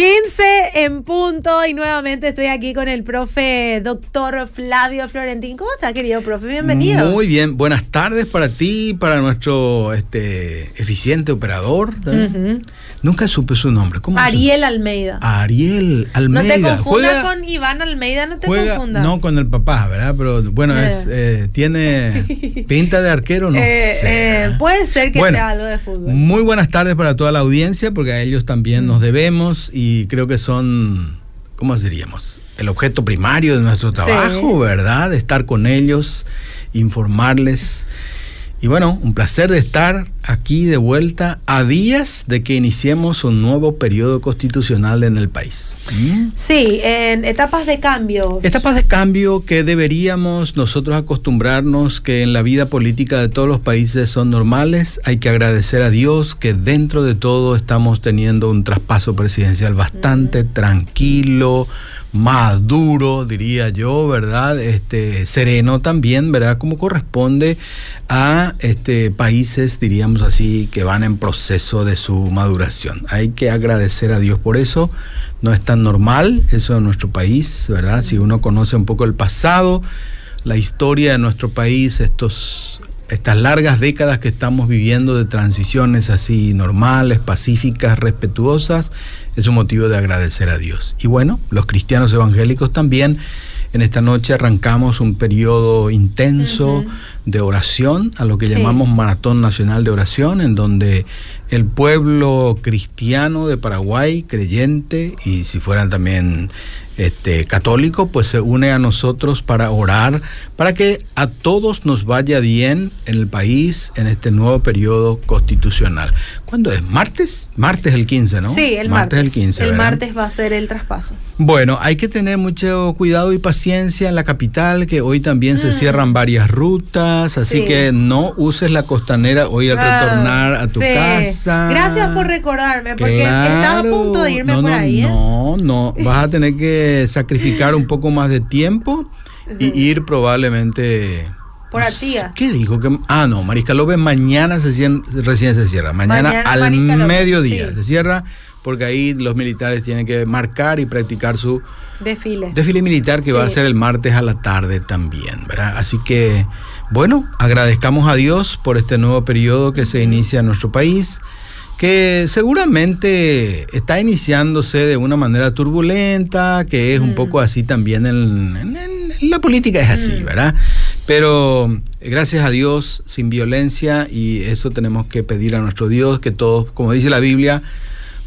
15 en punto y nuevamente estoy aquí con el profe doctor Flavio Florentín. ¿Cómo está, querido profe? Bienvenido. Muy bien, buenas tardes para ti, para nuestro este, eficiente operador. Nunca supe su nombre. ¿Cómo Ariel Almeida. Ariel Almeida. No te confundas con Iván Almeida, no te confundas. No, con el papá, ¿verdad? Pero bueno, es, eh, tiene pinta de arquero, no eh, sé. Eh, puede ser que sea algo de fútbol. Muy buenas tardes para toda la audiencia, porque a ellos también nos debemos y creo que son, ¿cómo diríamos? El objeto primario de nuestro trabajo, ¿verdad? Estar con ellos, informarles y bueno, un placer de estar aquí de vuelta a días de que iniciemos un nuevo periodo constitucional en el país. Sí, en etapas de cambio. Etapas de cambio que deberíamos nosotros acostumbrarnos que en la vida política de todos los países son normales. Hay que agradecer a Dios que dentro de todo estamos teniendo un traspaso presidencial bastante tranquilo maduro, diría yo, ¿verdad? Este, sereno también, ¿verdad? Como corresponde a este, países, diríamos así, que van en proceso de su maduración. Hay que agradecer a Dios por eso. No es tan normal eso en nuestro país, ¿verdad? Si uno conoce un poco el pasado, la historia de nuestro país, estos estas largas décadas que estamos viviendo de transiciones así normales, pacíficas, respetuosas, es un motivo de agradecer a Dios. Y bueno, los cristianos evangélicos también, en esta noche arrancamos un periodo intenso de oración, a lo que llamamos Maratón Nacional de Oración, en donde el pueblo cristiano de Paraguay, creyente, y si fueran también este, católico, pues se une a nosotros para orar, para que a todos nos vaya bien en el país en este nuevo periodo constitucional. ¿Cuándo es? ¿Martes? Martes el 15, ¿no? Sí, el martes. el 15. El martes va a ser el traspaso. Bueno, hay que tener mucho cuidado y paciencia en la capital, que hoy también se mm. cierran varias rutas, así que no uses la costanera hoy al ah, retornar a tu casa. Gracias por recordarme, porque estaba a punto de irme por ahí. ¿eh? No, no, vas a tener que sacrificar un poco más de tiempo y ir probablemente por Artigas. ¿Qué dijo? Que, ah, no, Mariscal López mañana se recién se cierra. Mañana, al mediodía se cierra porque ahí los militares tienen que marcar y practicar su desfile. Desfile militar que va a ser el martes a la tarde también, ¿verdad? Así que, bueno, agradezcamos a Dios por este nuevo periodo que se inicia en nuestro país que seguramente está iniciándose de una manera turbulenta, que es un mm. poco así también en, la política, es así, mm. ¿verdad? Pero gracias a Dios, sin violencia, y eso tenemos que pedir a nuestro Dios, que todos, como dice la Biblia,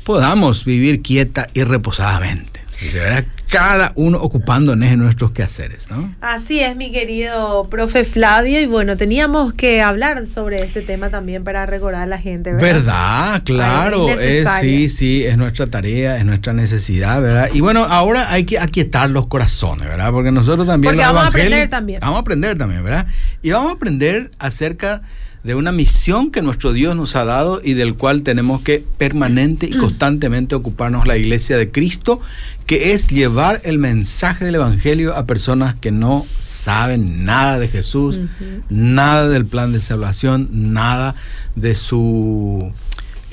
podamos vivir quieta y reposadamente. ¿Verdad? cada uno ocupando en nuestros quehaceres, ¿no? Así es, mi querido profe Flavio, y bueno, teníamos que hablar sobre este tema también para recordar a la gente, ¿verdad? ¿Verdad? Claro, es, sí, sí, es nuestra tarea, es nuestra necesidad, ¿verdad? Y bueno, ahora hay que aquietar los corazones, ¿verdad? Porque nosotros también... Porque vamos a aprender también. Vamos a aprender también, ¿verdad? Y vamos a aprender acerca de una misión que nuestro Dios nos ha dado y del cual tenemos que permanente y constantemente ocuparnos la iglesia de Cristo, que es llevar el mensaje del Evangelio a personas que no saben nada de Jesús, nada del plan de salvación, nada de su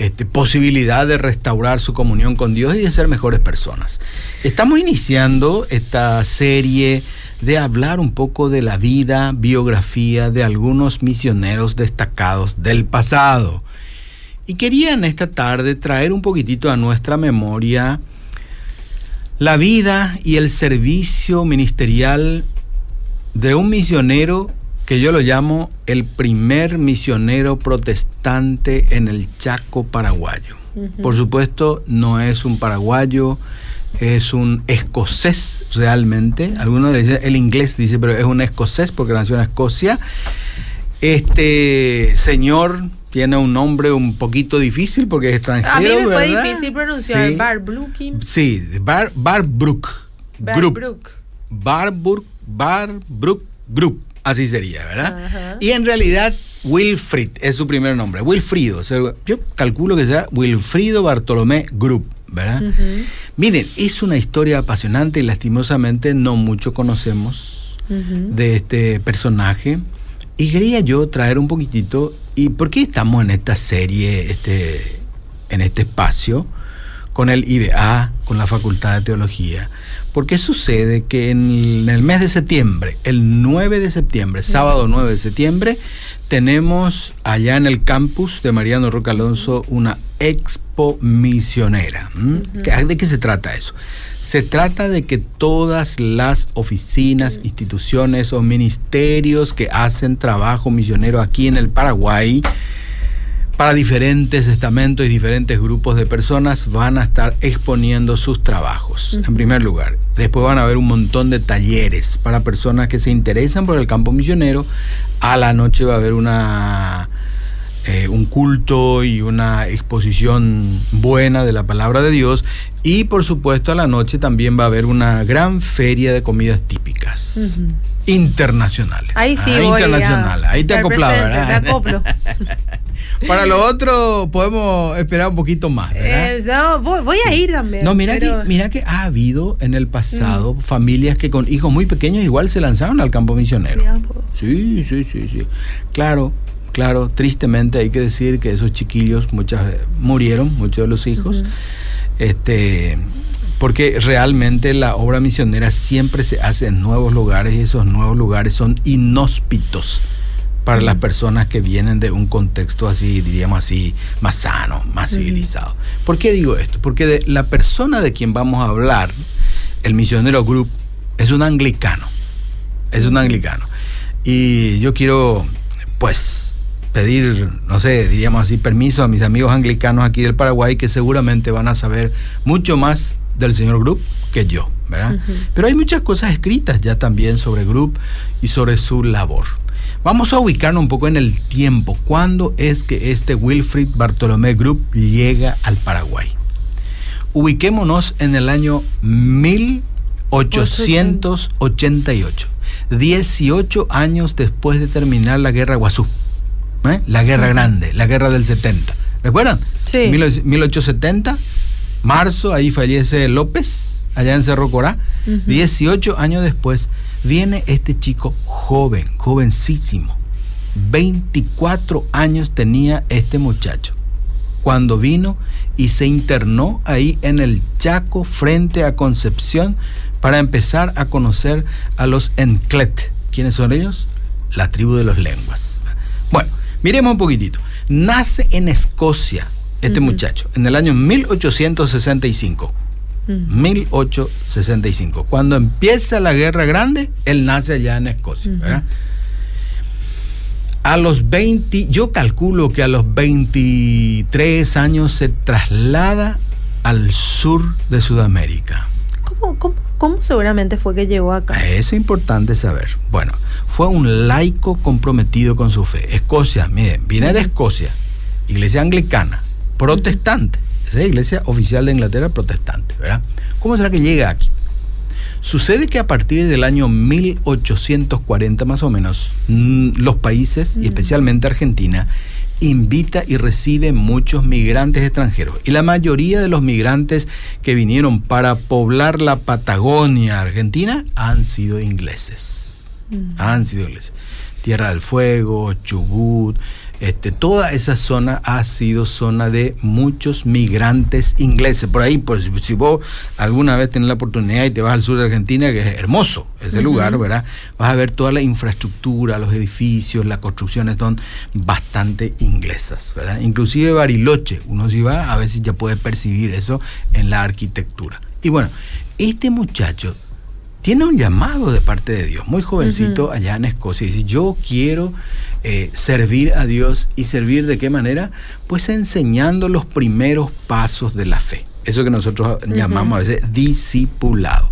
este, posibilidad de restaurar su comunión con Dios y de ser mejores personas. Estamos iniciando esta serie de hablar un poco de la vida, biografía de algunos misioneros destacados del pasado. Y quería en esta tarde traer un poquitito a nuestra memoria la vida y el servicio ministerial de un misionero que yo lo llamo el primer misionero protestante en el Chaco paraguayo. Por supuesto, no es un paraguayo, es un escocés realmente. Algunos le dicen, el inglés dice, pero es un escocés porque nació en Escocia. Este señor tiene un nombre un poquito difícil porque es extranjero. A mí me fue difícil pronunciar. Sí. Sí, Bar, Barbrook. Barbrook. Barbrook. Bar Brook Group, así sería, ¿verdad? Y en realidad Wilfrid es su primer nombre, Wilfrido. yo calculo que sea Wilfrido Bartolomé Group, ¿verdad? Miren, es una historia apasionante y lastimosamente no mucho conocemos de este personaje. Y quería yo traer un poquitito, ¿y por qué estamos en esta serie, este, en este espacio? con el IBA, con la Facultad de Teología. Porque sucede que en el mes de septiembre, el 9 de septiembre, sábado 9 de septiembre, tenemos allá en el campus de Mariano Roca Alonso una expo misionera. ¿De qué se trata eso? Se trata de que todas las oficinas, instituciones o ministerios que hacen trabajo misionero aquí en el Paraguay, para diferentes estamentos y diferentes grupos de personas van a estar exponiendo sus trabajos, en primer lugar. Después van a haber un montón de talleres para personas que se interesan por el campo misionero. A la noche va a haber una, eh, un culto y una exposición buena de la palabra de Dios. Y por supuesto a la noche también va a haber una gran feria de comidas típicas. Internacionales. Ahí sí, ah, internacional. Ahí te acoplaba, ¿verdad? Te acoplo. Para lo otro podemos esperar un poquito más. ¿verdad? voy, a ir también. No, mira, que, mira que ha habido en el pasado mm. familias que con hijos muy pequeños igual se lanzaron al campo misionero. Sí, sí, sí, sí. Claro, claro, tristemente hay que decir que esos chiquillos muchas murieron, muchos de los hijos. Este porque realmente la obra misionera siempre se hace en nuevos lugares y esos nuevos lugares son inhóspitos para las personas que vienen de un contexto así, diríamos así, más sano, más civilizado. ¿Por qué digo esto? Porque de la persona de quien vamos a hablar, el misionero group, es un anglicano. Es un anglicano. Y yo quiero, pues, pedir, no sé, diríamos así, permiso a mis amigos anglicanos aquí del Paraguay que seguramente van a saber mucho más del señor Group que yo, ¿verdad? Pero hay muchas cosas escritas ya también sobre Group y sobre su labor. Vamos a ubicarnos un poco en el tiempo. ¿Cuándo es que este Wilfrid Bartolomé Group llega al Paraguay? Ubiquémonos en el año 1888, 18 años después de terminar la guerra Guazú, ¿eh? la guerra grande, la guerra del 70. ¿Recuerdan? Sí. 1870, marzo, ahí fallece López, allá en Cerro Corá. 18 años después viene este chico joven, jovencísimo. 24 años tenía este muchacho cuando vino y se internó ahí en el Chaco frente a Concepción para empezar a conocer a los Enclet. ¿Quiénes son ellos? La tribu de los lenguas. Bueno, miremos un poquitito. Nace en Escocia este muchacho en el año 1865. 1865. Cuando empieza la guerra grande, él nace allá en Escocia, A los 20, yo calculo que a los 23 años se traslada al sur de Sudamérica. ¿Cómo, seguramente fue que llegó acá? Eso es importante saber. Bueno, fue un laico comprometido con su fe. Escocia, miren, viene de Escocia, iglesia anglicana, protestante. Esa es iglesia oficial de Inglaterra protestante, ¿verdad? ¿Cómo será que llega aquí? Sucede que a partir del año 1840 más o menos, mm, los países, y mm. especialmente Argentina, invita y recibe muchos migrantes extranjeros. Y la mayoría de los migrantes que vinieron para poblar la Patagonia Argentina han sido ingleses. Mm. Han sido ingleses. Tierra del Fuego, Chubut, este, toda esa zona ha sido zona de muchos migrantes ingleses. Por ahí, pues, si vos alguna vez tenés la oportunidad y te vas al sur de Argentina, que es hermoso ese lugar, ¿verdad? Vas a ver toda la infraestructura, los edificios, las construcciones son bastante inglesas, ¿verdad? Inclusive Bariloche, uno si va, a veces ya puede percibir eso en la arquitectura. Y bueno, este muchacho tiene un llamado de parte de Dios, muy jovencito allá en Escocia, y dice, yo quiero eh, servir a Dios y servir de qué manera? Pues enseñando los primeros pasos de la fe. Eso que nosotros llamamos a veces discipulado.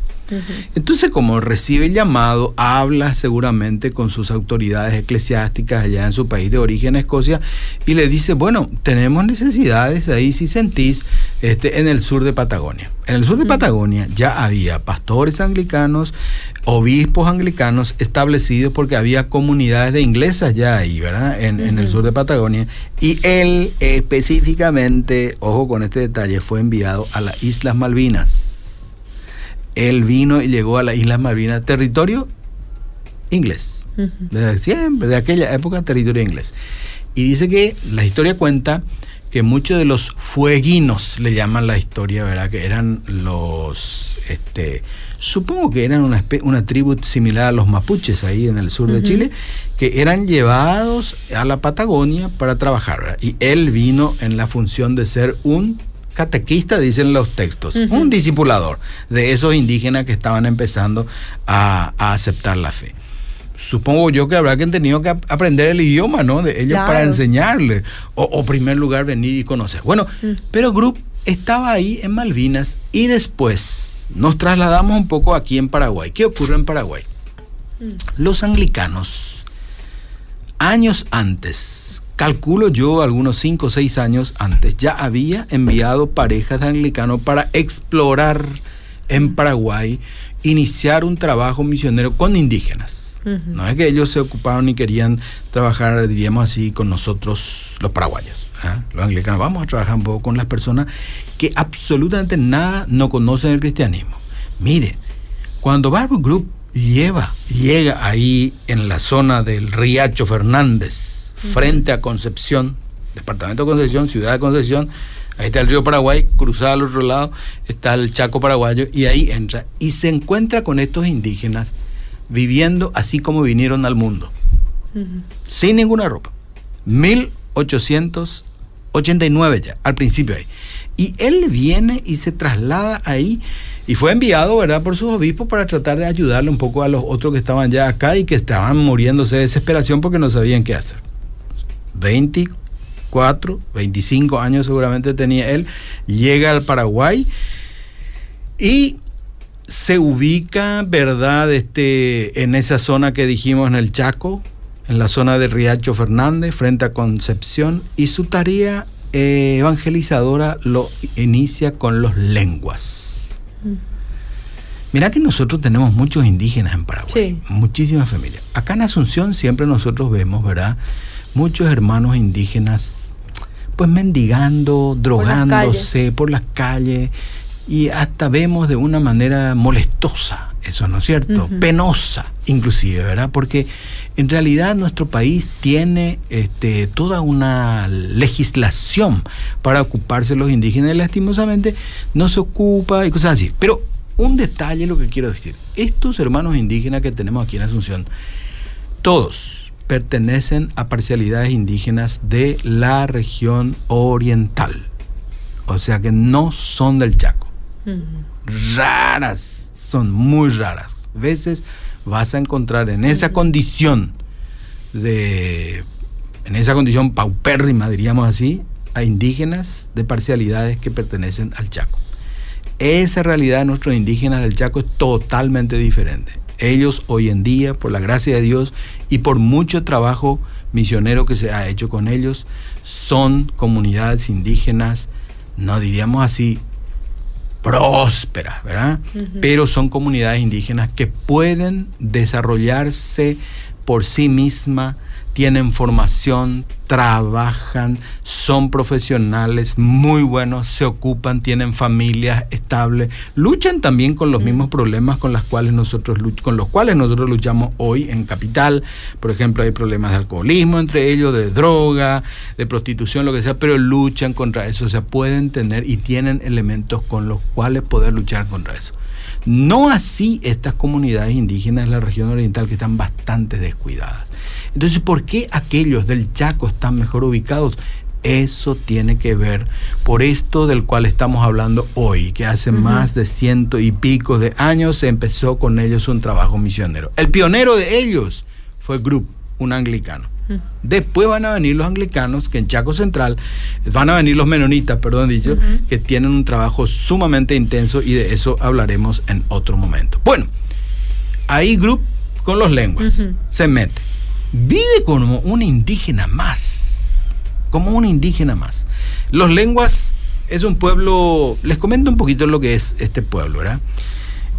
Entonces, como recibe el llamado, habla seguramente con sus autoridades eclesiásticas allá en su país de origen, Escocia, y le dice, bueno, tenemos necesidades ahí, si sentís, este, en el sur de Patagonia. En el sur de Patagonia ya había pastores anglicanos, obispos anglicanos establecidos porque había comunidades de inglesas ya ahí, ¿verdad? En, en el sur de Patagonia. Y él específicamente, ojo con este detalle, fue enviado a las Islas Malvinas él vino y llegó a las Islas Malvinas, territorio inglés. Desde siempre, de aquella época, territorio inglés. Y dice que la historia cuenta que muchos de los fueguinos, le llaman la historia, ¿verdad? Que eran los, este, supongo que eran una, una tribu similar a los mapuches ahí en el sur de Chile, que eran llevados a la Patagonia para trabajar, ¿verdad? Y él vino en la función de ser un catequista, dicen los textos, un discipulador de esos indígenas que estaban empezando a, aceptar la fe. Supongo yo que habrá que tenido que aprender el idioma, ¿no? De ellos para enseñarle. O, en primer lugar, venir y conocer. Bueno, mm. pero Group estaba ahí en Malvinas y después nos trasladamos un poco aquí en Paraguay. ¿Qué ocurre en Paraguay? Mm. Los anglicanos, años antes, calculo yo algunos 5 o 6 años antes, ya había enviado parejas de anglicanos para explorar en Paraguay, iniciar un trabajo misionero con indígenas. No es que ellos se ocuparon y querían trabajar, diríamos así, con nosotros los paraguayos. ¿ah? Los anglicanos, vamos a trabajar un poco con las personas que absolutamente nada no conocen el cristianismo. Mire, cuando Bible Group lleva, llega ahí en la zona del Riacho Fernández, frente a Concepción, departamento de Concepción, ciudad de Concepción, ahí está el río Paraguay, cruzado al otro lado está el Chaco paraguayo y ahí entra y se encuentra con estos indígenas viviendo así como vinieron al mundo, sin ninguna ropa. 1889 ya, al principio ahí. Y él viene y se traslada ahí y fue enviado, ¿verdad?, por sus obispos para tratar de ayudarle un poco a los otros que estaban ya acá y que estaban muriéndose de desesperación porque no sabían qué hacer. 24, 25 años seguramente tenía él, llega al Paraguay y se ubica, ¿verdad?, este, en esa zona que dijimos en el Chaco, en la zona de Riacho Fernández, frente a Concepción, y su tarea eh, evangelizadora lo inicia con los lenguas. Mm. Mira que nosotros tenemos muchos indígenas en Paraguay, muchísimas familias. Acá en Asunción siempre nosotros vemos, ¿verdad? Muchos hermanos indígenas pues mendigando, drogándose por las calles, y hasta vemos de una manera molestosa, eso no es cierto, penosa inclusive, ¿verdad? Porque en realidad nuestro país tiene este, toda una legislación para ocuparse de los indígenas y lastimosamente no se ocupa y cosas así. Pero un detalle lo que quiero decir, estos hermanos indígenas que tenemos aquí en Asunción, todos, pertenecen a parcialidades indígenas de la región oriental. O sea que no son del Chaco. Raras, son muy raras. A veces vas a encontrar en esa condición de, en esa condición paupérrima, diríamos así, a indígenas de parcialidades que pertenecen al Chaco. Esa realidad de nuestros indígenas del Chaco es totalmente diferente. Ellos hoy en día, por la gracia de Dios y por mucho trabajo misionero que se ha hecho con ellos, son comunidades indígenas, no diríamos así, prósperas, ¿verdad? Pero son comunidades indígenas que pueden desarrollarse por sí mismas tienen formación, trabajan, son profesionales muy buenos, se ocupan, tienen familias estables, luchan también con los mismos problemas con, las cuales nosotros, con los cuales nosotros luchamos hoy en Capital. Por ejemplo, hay problemas de alcoholismo entre ellos, de droga, de prostitución, lo que sea, pero luchan contra eso. O sea, pueden tener y tienen elementos con los cuales poder luchar contra eso. No así estas comunidades indígenas de la región oriental que están bastante descuidadas. Entonces, ¿por qué aquellos del Chaco están mejor ubicados? Eso tiene que ver por esto del cual estamos hablando hoy, que hace más de ciento y pico de años se empezó con ellos un trabajo misionero. El pionero de ellos fue Group, un anglicano. Después van a venir los anglicanos, que en Chaco Central van a venir los menonitas, perdón dicho, que tienen un trabajo sumamente intenso y de eso hablaremos en otro momento. Bueno, ahí Group con los lenguas se mete. Vive como un indígena más, como un indígena más. Los lenguas es un pueblo, les comento un poquito lo que es este pueblo, ¿verdad?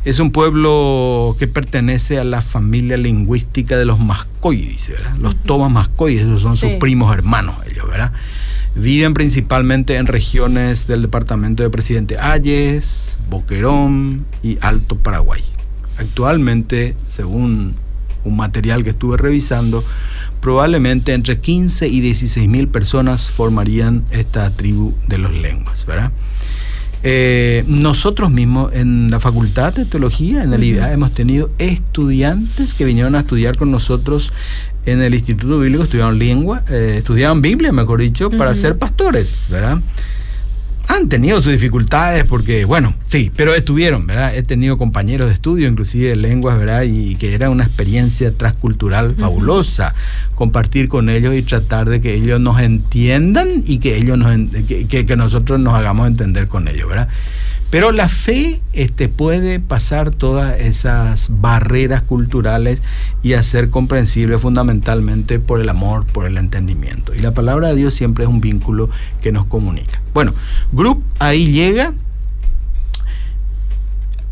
Es un pueblo que pertenece a la familia lingüística de los Mascoy, ¿verdad? Los Tomas Mascoy, esos son sus primos hermanos ellos, ¿verdad? Viven principalmente en regiones del departamento de Presidente Ayes, Boquerón y Alto Paraguay. Actualmente, según un material que estuve revisando, probablemente entre 15 y 16 mil personas formarían esta tribu de los lenguas, ¿verdad? Eh, nosotros mismos en la Facultad de Teología, en el IBA, hemos tenido estudiantes que vinieron a estudiar con nosotros en el Instituto Bíblico, estudiaron lengua, eh, estudiaban Biblia, mejor dicho, para ser pastores, ¿verdad? Han tenido sus dificultades porque, bueno, sí, pero estuvieron, ¿verdad? He tenido compañeros de estudio, inclusive de lenguas, ¿verdad? Y que era una experiencia transcultural fabulosa compartir con ellos y tratar de que ellos nos entiendan y que ellos nos, que, que nosotros nos hagamos entender con ellos, ¿verdad? Pero la fe este, puede pasar todas esas barreras culturales y hacer comprensible fundamentalmente por el amor, por el entendimiento. Y la palabra de Dios siempre es un vínculo que nos comunica. Bueno, Group ahí llega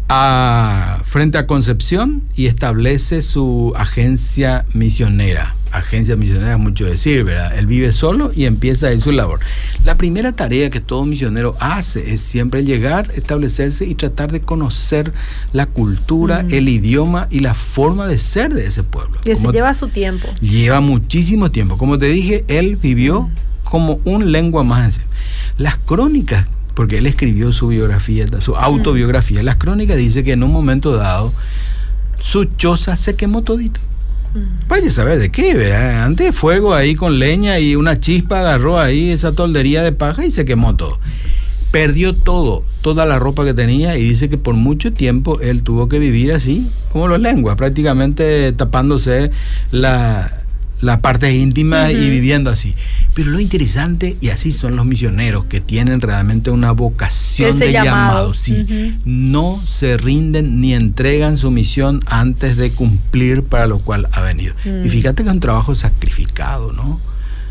a, frente a Concepción y establece su agencia misionera agencia misionera es mucho decir, ¿verdad? Él vive solo y empieza ahí su labor. La primera tarea que todo misionero hace es siempre llegar, establecerse y tratar de conocer la cultura, el idioma y la forma de ser de ese pueblo. Y eso lleva su tiempo. Lleva muchísimo tiempo. Como te dije, él vivió como un lengua más. Las crónicas, porque él escribió su biografía, su autobiografía, las crónicas dice que en un momento dado su choza se quemó todito. Vaya a saber de qué, ¿verdad? Antes fuego ahí con leña y una chispa agarró ahí esa toldería de paja y se quemó todo. Perdió todo, toda la ropa que tenía y dice que por mucho tiempo él tuvo que vivir así, como los lenguas, prácticamente tapándose la, las partes íntimas y viviendo así. Pero lo interesante, y así son los misioneros, que tienen realmente una vocación de llamado, sí, no se rinden ni entregan su misión antes de cumplir para lo cual ha venido. Y mm. fíjate que es un trabajo sacrificado, ¿no?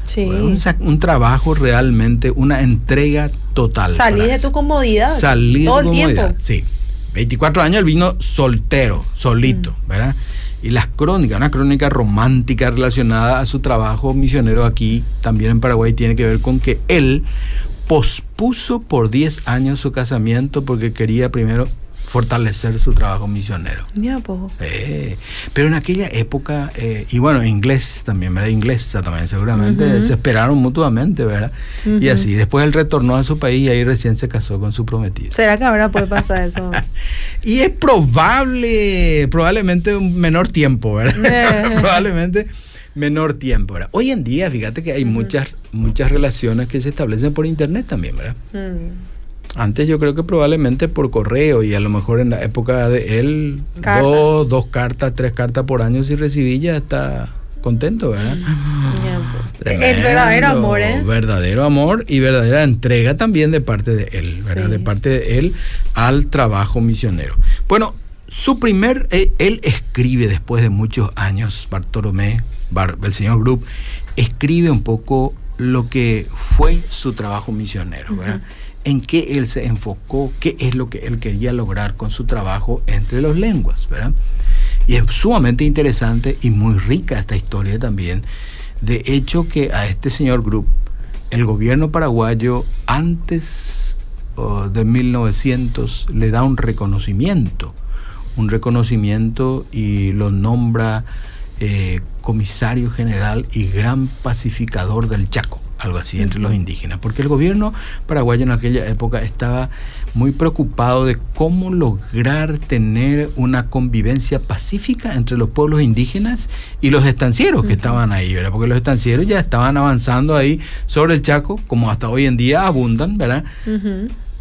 Sí. Un, un, trabajo realmente, una entrega total. Salir de tu comodidad. Salir todo el tiempo. Sí. 24 años él vino soltero, solito, mm. ¿verdad? Y las crónicas, una crónica romántica relacionada a su trabajo misionero aquí, también en Paraguay, tiene que ver con que él pospuso por 10 años su casamiento porque quería primero fortalecer su trabajo misionero. Ya, poco. Eh, pero en aquella época, eh, y bueno, inglés también, ¿verdad? Inglesa también, seguramente se esperaron mutuamente, ¿verdad? Y así, después él retornó a su país y ahí recién se casó con su prometida. ¿Será que ahora puede pasar eso? y es probable, probablemente un menor tiempo, ¿verdad? probablemente menor tiempo, ¿verdad? Hoy en día, fíjate que hay muchas, muchas relaciones que se establecen por internet también, ¿verdad? Antes yo creo que probablemente por correo y a lo mejor en la época de él, dos, dos cartas, tres cartas por año si recibí ya está contento, ¿verdad? El verdadero amor, ¿eh? Verdadero amor y verdadera entrega también de parte de él, ¿verdad? De parte de él al trabajo misionero. Bueno, su primer, él, él escribe después de muchos años, Bartolomé, el señor Group, escribe un poco lo que fue su trabajo misionero, ¿verdad? En qué él se enfocó, qué es lo que él quería lograr con su trabajo entre las lenguas, ¿verdad? Y es sumamente interesante y muy rica esta historia también. De hecho que a este señor Group, el gobierno paraguayo antes de 1900 le da un reconocimiento, un reconocimiento y lo nombra eh, comisario general y gran pacificador del Chaco algo así, entre los indígenas, porque el gobierno paraguayo en aquella época estaba muy preocupado de cómo lograr tener una convivencia pacífica entre los pueblos indígenas y los estancieros que estaban ahí, ¿verdad? Porque los estancieros ya estaban avanzando ahí sobre el Chaco, como hasta hoy en día abundan, ¿verdad?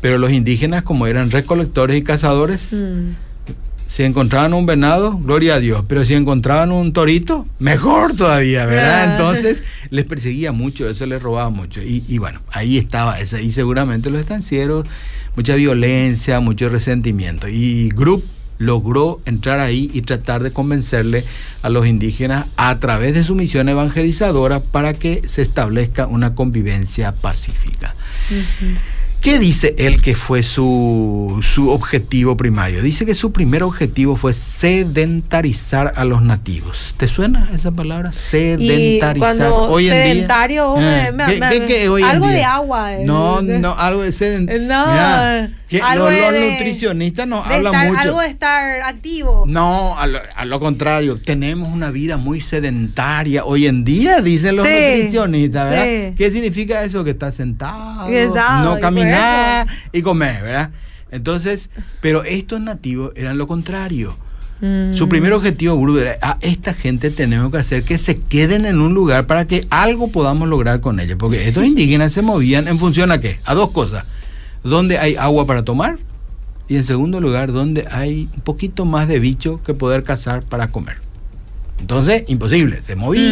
Pero los indígenas, como eran recolectores y cazadores, Si encontraban un venado, gloria a Dios. Pero si encontraban un torito, mejor todavía, ¿verdad? Ah. Entonces les perseguía mucho, eso les robaba mucho. Y, y bueno, ahí estaba esa. Y seguramente los estancieros, mucha violencia, mucho resentimiento. Y Group logró entrar ahí y tratar de convencerle a los indígenas a través de su misión evangelizadora para que se establezca una convivencia pacífica. ¿Qué dice él que fue su, su objetivo primario? Dice que su primer objetivo fue sedentarizar a los nativos. ¿Te suena esa palabra? Sedentarizar. Y cuando hoy en sedentario, día, me- eh, me- ¿qué- me- qué- hoy en algo día? de agua, eh. No, no, algo de sedentario. No, algo los, los de- nutricionistas nos de hablan estar- mucho. Algo de estar activo. No, a lo, a lo contrario, tenemos una vida muy sedentaria hoy en día, dicen los Sí, nutricionistas, ¿verdad? sí. ¿Qué significa eso? Que estás sentado, no por y comer, ¿verdad? Entonces, pero estos nativos eran lo contrario. Mm. Su primer objetivo, Guru, era a esta gente tenemos que hacer que se queden en un lugar para que algo podamos lograr con ellos. Porque estos indígenas se movían en función a qué? A dos cosas. Donde hay agua para tomar y en segundo lugar, donde hay un poquito más de bicho que poder cazar para comer. Entonces, imposible, se movían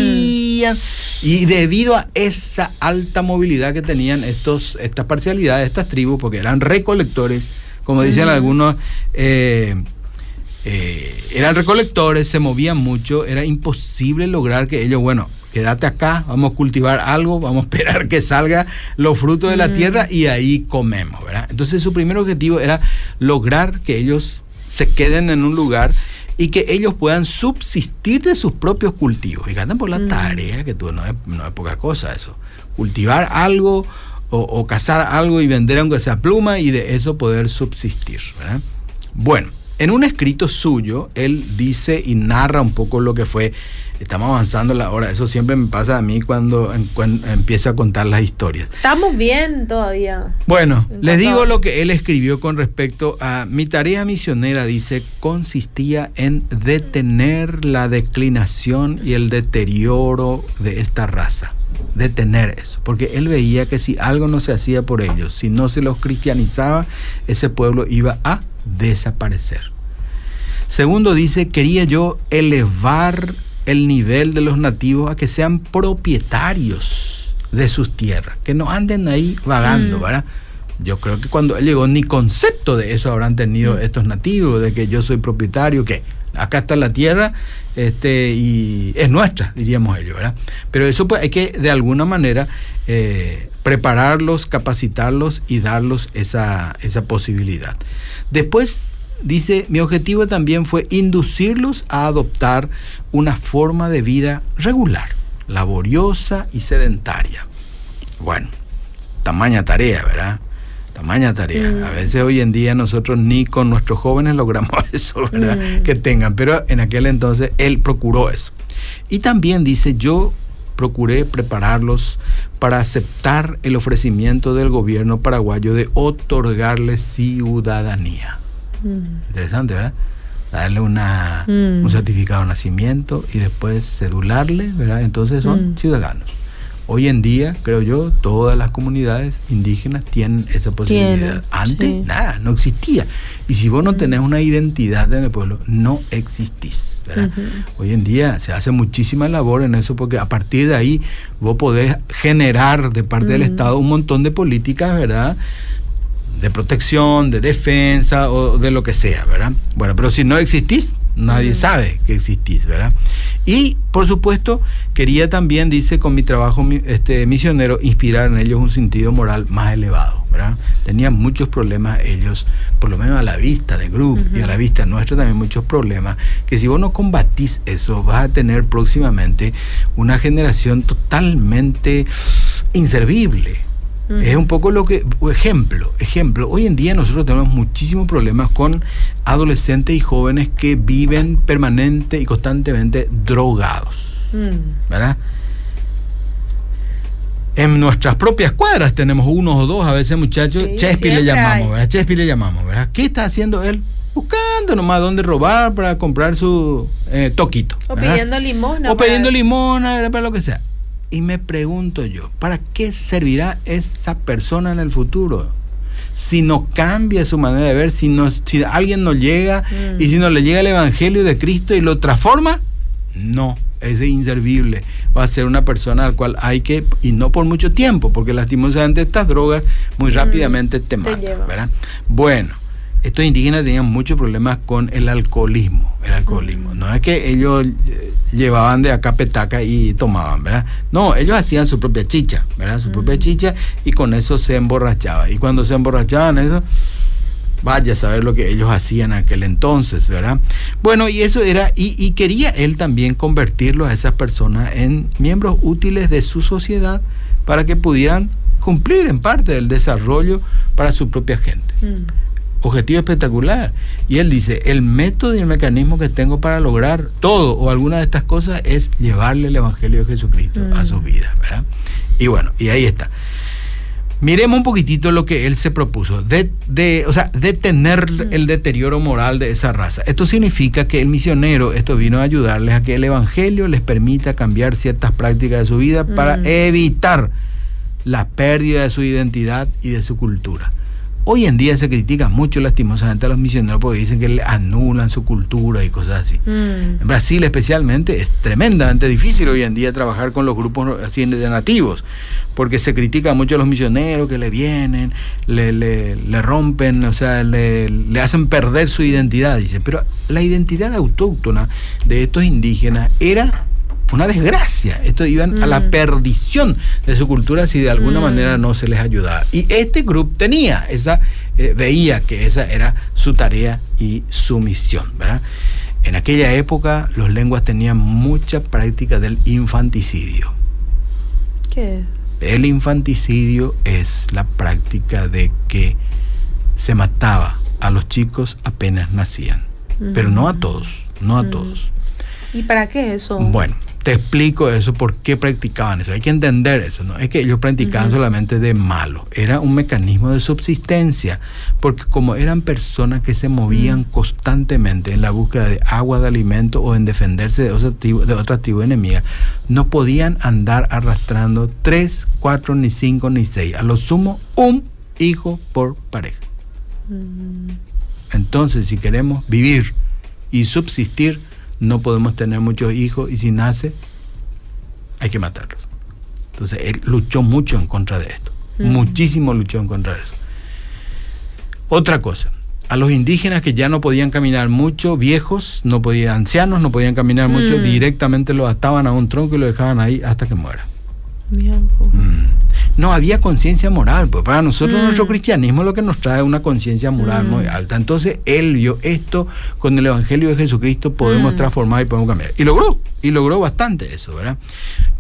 y debido a esa alta movilidad que tenían estos, estas parcialidades, estas tribus, porque eran recolectores, como dicen algunos, eh, eh, eran recolectores, se movían mucho, era imposible lograr que ellos, bueno, quédate acá, vamos a cultivar algo, vamos a esperar que salga los frutos de la tierra y ahí comemos, ¿verdad? Entonces su primer objetivo era lograr que ellos se queden en un lugar y que ellos puedan subsistir de sus propios cultivos. Y ganan por la tarea, que tú no es, no es poca cosa eso. Cultivar algo o, o cazar algo y vender aunque sea pluma y de eso poder subsistir. ¿verdad? Bueno, en un escrito suyo, él dice y narra un poco lo que fue. Estamos avanzando la hora. Eso siempre me pasa a mí cuando, cuando empiezo a contar las historias. Estamos bien todavía. Bueno, En les digo lo que él escribió con respecto a mi tarea misionera, dice, consistía en detener la declinación y el deterioro de esta raza. Detener eso, porque él veía que si algo no se hacía por ellos, si no se los cristianizaba, ese pueblo iba a desaparecer. Segundo dice, quería yo elevar el nivel de los nativos a que sean propietarios de sus tierras, que no anden ahí vagando, Mm. ¿verdad? Yo creo que cuando él llegó ni concepto de eso habrán tenido estos nativos, de que yo soy propietario, que acá está la tierra este, y es nuestra, diríamos ellos, ¿verdad? Pero eso pues hay que de alguna manera eh, prepararlos, capacitarlos y darlos esa, esa posibilidad. Después dice, mi objetivo también fue inducirlos a adoptar una forma de vida regular, laboriosa y sedentaria. Bueno, tamaña tarea, ¿verdad? Tamaña tarea. Mm. A veces hoy en día nosotros ni con nuestros jóvenes logramos eso, ¿verdad? Mm. Que tengan, pero en aquel entonces él procuró eso. Y también dice, yo procuré prepararlos para aceptar el ofrecimiento del gobierno paraguayo de otorgarles ciudadanía. Mm. Interesante, ¿verdad? Darle una, Mm. un certificado de nacimiento y después cedularle, ¿verdad? Entonces son Mm. ciudadanos. Hoy en día, creo yo, todas las comunidades indígenas tienen esa posibilidad. Antes, sí. nada, no existía. Y si vos no tenés una identidad en el pueblo, no existís. ¿verdad? Hoy en día se hace muchísima labor en eso porque a partir de ahí vos podés generar de parte del Mm. Estado un montón de políticas, ¿verdad? De protección, de defensa o de lo que sea, ¿verdad? Bueno, pero si no existís, nadie sabe que existís, ¿verdad? Y por supuesto, quería también, dice, con mi trabajo este, misionero, inspirar en ellos un sentido moral más elevado, ¿verdad? Tenían muchos problemas ellos, por lo menos a la vista de grupo y a la vista nuestra también muchos problemas, que si vos no combatís eso, vas a tener próximamente una generación totalmente inservible. Es un poco lo que, ejemplo, ejemplo, hoy en día nosotros tenemos muchísimos problemas con adolescentes y jóvenes que viven permanente y constantemente drogados, Mm. ¿verdad? En nuestras propias cuadras tenemos unos o dos, a veces muchachos, Sí, Chespi le llamamos. ¿verdad? Chespi le llamamos, ¿verdad? ¿Qué está haciendo él? Buscando nomás dónde robar para comprar su eh, toquito. O ¿verdad? pidiendo limosna. o pidiendo eso. limona, ¿verdad? para lo que sea. Y me pregunto yo, ¿para qué servirá esa persona en el futuro? si no cambia su manera de ver, si, no, si alguien no llega Mm. y si no le llega el Evangelio de Cristo y lo transforma, no, es inservible. Va a ser una persona al cual hay que, y no por mucho tiempo, porque lastimosamente estas drogas muy rápidamente te matan. Bueno, estos indígenas tenían muchos problemas con el alcoholismo. El alcoholismo. No es que ellos eh, llevaban de acá petaca y tomaban, ¿verdad? No, ellos hacían su propia chicha, ¿verdad? Su propia chicha y con eso se emborrachaban. Y cuando se emborrachaban, eso vaya a saber lo que ellos hacían en aquel entonces, ¿verdad? Bueno, y eso era, y, y quería él también convertirlos a esas personas en miembros útiles de su sociedad para que pudieran cumplir en parte del desarrollo para su propia gente. Mm. Objetivo espectacular. Y él dice, el método y el mecanismo que tengo para lograr todo o alguna de estas cosas es llevarle el Evangelio de Jesucristo a Mm. sus vidas, ¿verdad? Y bueno, y ahí está. Miremos un poquitito lo que él se propuso, de, de, o sea, detener el deterioro moral de esa raza. Esto significa que el misionero, esto vino a ayudarles a que el Evangelio les permita cambiar ciertas prácticas de su vida para Mm. evitar la pérdida de su identidad y de su cultura. Hoy en día se critica mucho lastimosamente a los misioneros porque dicen que le anulan su cultura y cosas así. Mm. En Brasil especialmente es tremendamente difícil hoy en día trabajar con los grupos así de nativos, porque se critica mucho a los misioneros que le vienen, le, le- le rompen, o sea, le, le hacen perder su identidad, dice. Pero la identidad autóctona de estos indígenas era una desgracia. Estos iban a la Mm. perdición de su cultura si de alguna Mm. manera no se les ayudaba. Y este grupo tenía esa, eh, veía que esa era su tarea y su misión, ¿verdad? En aquella época los lenguas tenían mucha práctica del infanticidio. ¿Qué es? El infanticidio es la práctica de que se mataba a los chicos apenas nacían, pero no a todos, no a Mm. todos. ¿Y para qué eso? Bueno, te explico eso, por qué practicaban eso. Hay que entender eso, ¿no? Es que ellos practicaban solamente de malo. Era un mecanismo de subsistencia, porque como eran personas que se movían constantemente en la búsqueda de agua, de alimento o en defenderse de, otra tribu, de otra tribu enemiga, no podían andar arrastrando tres, cuatro, ni cinco, ni seis. A lo sumo, un hijo por pareja. Entonces, si queremos vivir y subsistir, no podemos tener muchos hijos y si nace, hay que matarlos. Entonces, él luchó mucho en contra de esto. Muchísimo luchó en contra de eso. Otra cosa, a los indígenas que ya no podían caminar mucho, viejos, no podían, ancianos, no podían caminar mucho, Mm. directamente lo ataban a un tronco y lo dejaban ahí hasta que muera. Poco. Mm. No había conciencia moral, pues para nosotros Mm. nuestro cristianismo lo que nos trae una conciencia moral Mm. muy alta. Entonces él vio esto con el Evangelio de Jesucristo podemos Mm. transformar y podemos cambiar. Y logró, y logró bastante eso, ¿verdad?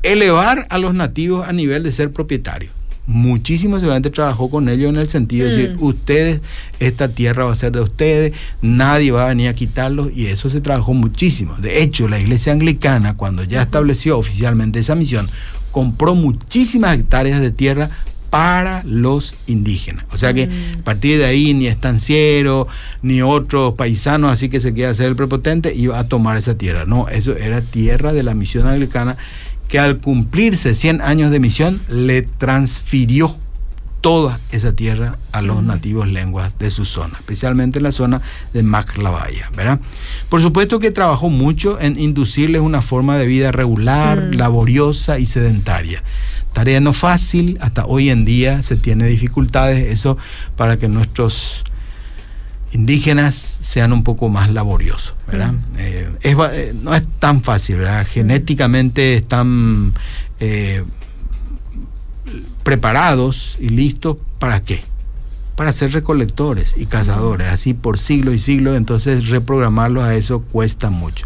Elevar a los nativos a nivel de ser propietarios. Muchísimo seguramente trabajó con ellos en el sentido de decir, Mm. ustedes, esta tierra va a ser de ustedes, nadie va a venir a quitarlos, y eso se trabajó muchísimo. De hecho, la iglesia anglicana, cuando ya estableció oficialmente esa misión, compró muchísimas hectáreas de tierra para los indígenas. O sea que Mm. a partir de ahí ni estanciero, ni otros paisanos así que se quiera ser el prepotente, iba a tomar esa tierra. No, eso era tierra de la misión anglicana que al cumplirse 100 años de misión le transfirió toda esa tierra a los Mm. nativos lenguas de su zona, especialmente en la zona de Maclavaya, ¿verdad? Por supuesto que trabajó mucho en inducirles una forma de vida regular, Mm. laboriosa y sedentaria. Tarea no fácil, hasta hoy en día se tiene dificultades, eso para que nuestros indígenas sean un poco más laboriosos, ¿verdad? Mm. Eh, es eh, no es tan fácil, ¿verdad? Genéticamente están eh, preparados y listos para qué? Para ser recolectores y cazadores, así por siglos y siglos, entonces reprogramarlos a eso cuesta mucho.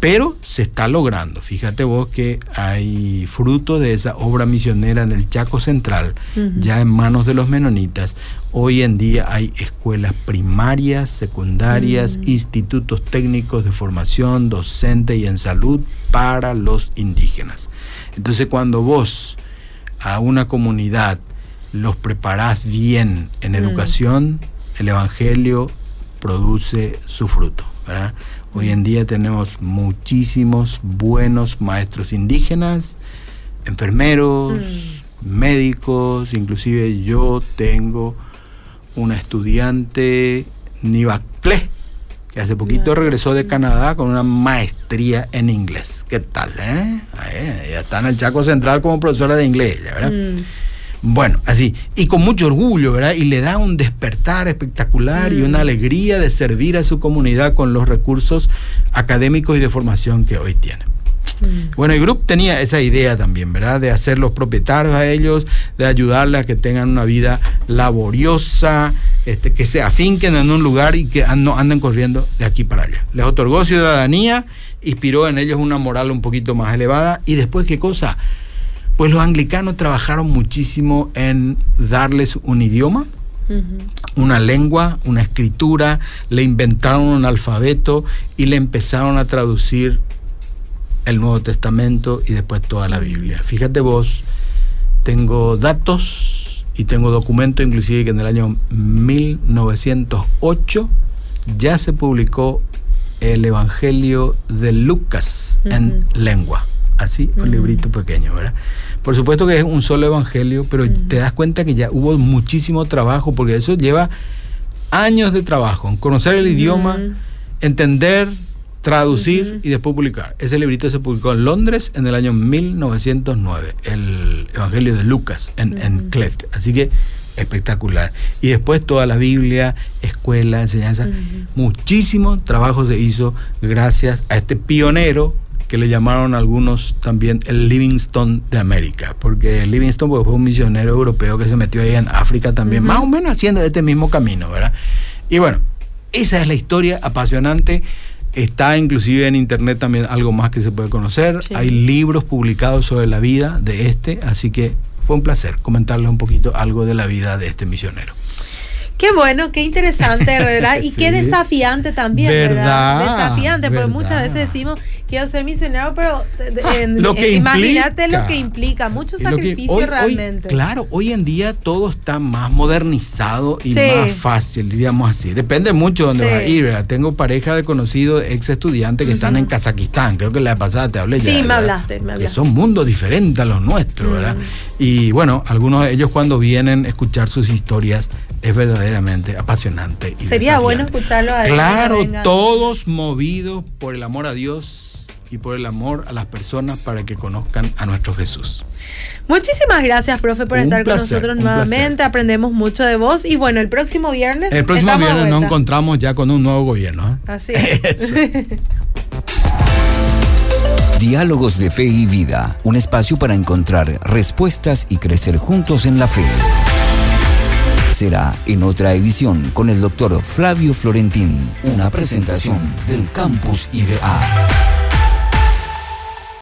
Pero se está logrando. Fíjate vos que hay fruto de esa obra misionera en el Chaco Central, ya en manos de los menonitas. Hoy en día hay escuelas primarias, secundarias, Mm. institutos técnicos de formación, docente y en salud para los indígenas. Entonces cuando vos a una comunidad los preparás bien en Mm. educación, el Evangelio produce su fruto. ¿verdad? Hoy en día tenemos muchísimos buenos maestros indígenas, enfermeros, médicos, inclusive yo tengo una estudiante Nivaclé, que hace poquito regresó de Canadá con una maestría en inglés. ¿Qué tal, eh? ya está en el Chaco Central como profesora de inglés, ¿verdad? Mm. Bueno, así, y con mucho orgullo, ¿verdad? Y le da un despertar espectacular y una mm. alegría de servir a su comunidad con los recursos académicos y de formación que hoy tiene. Mm. Bueno, el grupo tenía esa idea también, ¿verdad? De hacer los propietarios a ellos, de ayudarles a que tengan una vida laboriosa, este, que se afinquen en un lugar y que no anden corriendo de aquí para allá. Les otorgó ciudadanía, inspiró en ellos una moral un poquito más elevada y después, ¿qué cosa? Pues los anglicanos trabajaron muchísimo en darles un idioma, una lengua, una escritura, le inventaron un alfabeto y le empezaron a traducir el Nuevo Testamento y después toda la Biblia. Fíjate vos, tengo datos y tengo documentos inclusive que en el año 1908 ya se publicó el Evangelio de Lucas en lengua. Así, un librito pequeño, ¿verdad? Por supuesto que es un solo evangelio, pero te das cuenta que ya hubo muchísimo trabajo, porque eso lleva años de trabajo, conocer el idioma, entender, traducir y después publicar. Ese librito se publicó en Londres en el año 1909, el Evangelio de Lucas en, en Clet. Así que espectacular. Y después toda la Biblia, escuela, enseñanza, muchísimo trabajo se hizo gracias a este pionero que le llamaron algunos también el Livingstone de América, porque Livingstone pues, fue un misionero europeo que se metió ahí en África también, más o menos haciendo este mismo camino, ¿verdad? Y bueno, esa es la historia apasionante. Está inclusive en internet también algo más que se puede conocer. Hay libros publicados sobre la vida de este, así que fue un placer comentarles un poquito algo de la vida de este misionero. Qué bueno, qué interesante, ¿verdad? Y qué desafiante también, ¿verdad? Desafiante, porque muchas veces decimos, quiero ser misionero, pero imagínate lo que implica, mucho sacrificio realmente. claro, hoy en día todo está más modernizado y más fácil, diríamos así. Depende mucho de dónde vas a ir, ¿verdad? Tengo pareja de conocidos, ex estudiantes que están en Kazajistán, creo que la pasada te hablé ya. Sí, me hablaste, me hablaste. Que son mundos diferentes a los nuestros, ¿verdad? Y bueno, algunos de ellos cuando vienen a escuchar sus historias es verdaderamente apasionante. Y Sería bueno escucharlo a Claro, todos movidos por el amor a Dios y por el amor a las personas para que conozcan a nuestro Jesús. Muchísimas gracias, profe, por estar con nosotros nuevamente. Aprendemos mucho de vos. Y bueno, el próximo viernes. El próximo viernes nos encontramos ya con un nuevo gobierno. ¿eh? Así es. Diálogos de Fe y Vida, un espacio para encontrar respuestas y crecer juntos en la fe será en otra edición con el doctor Flavio Florentín, una presentación del Campus IBA.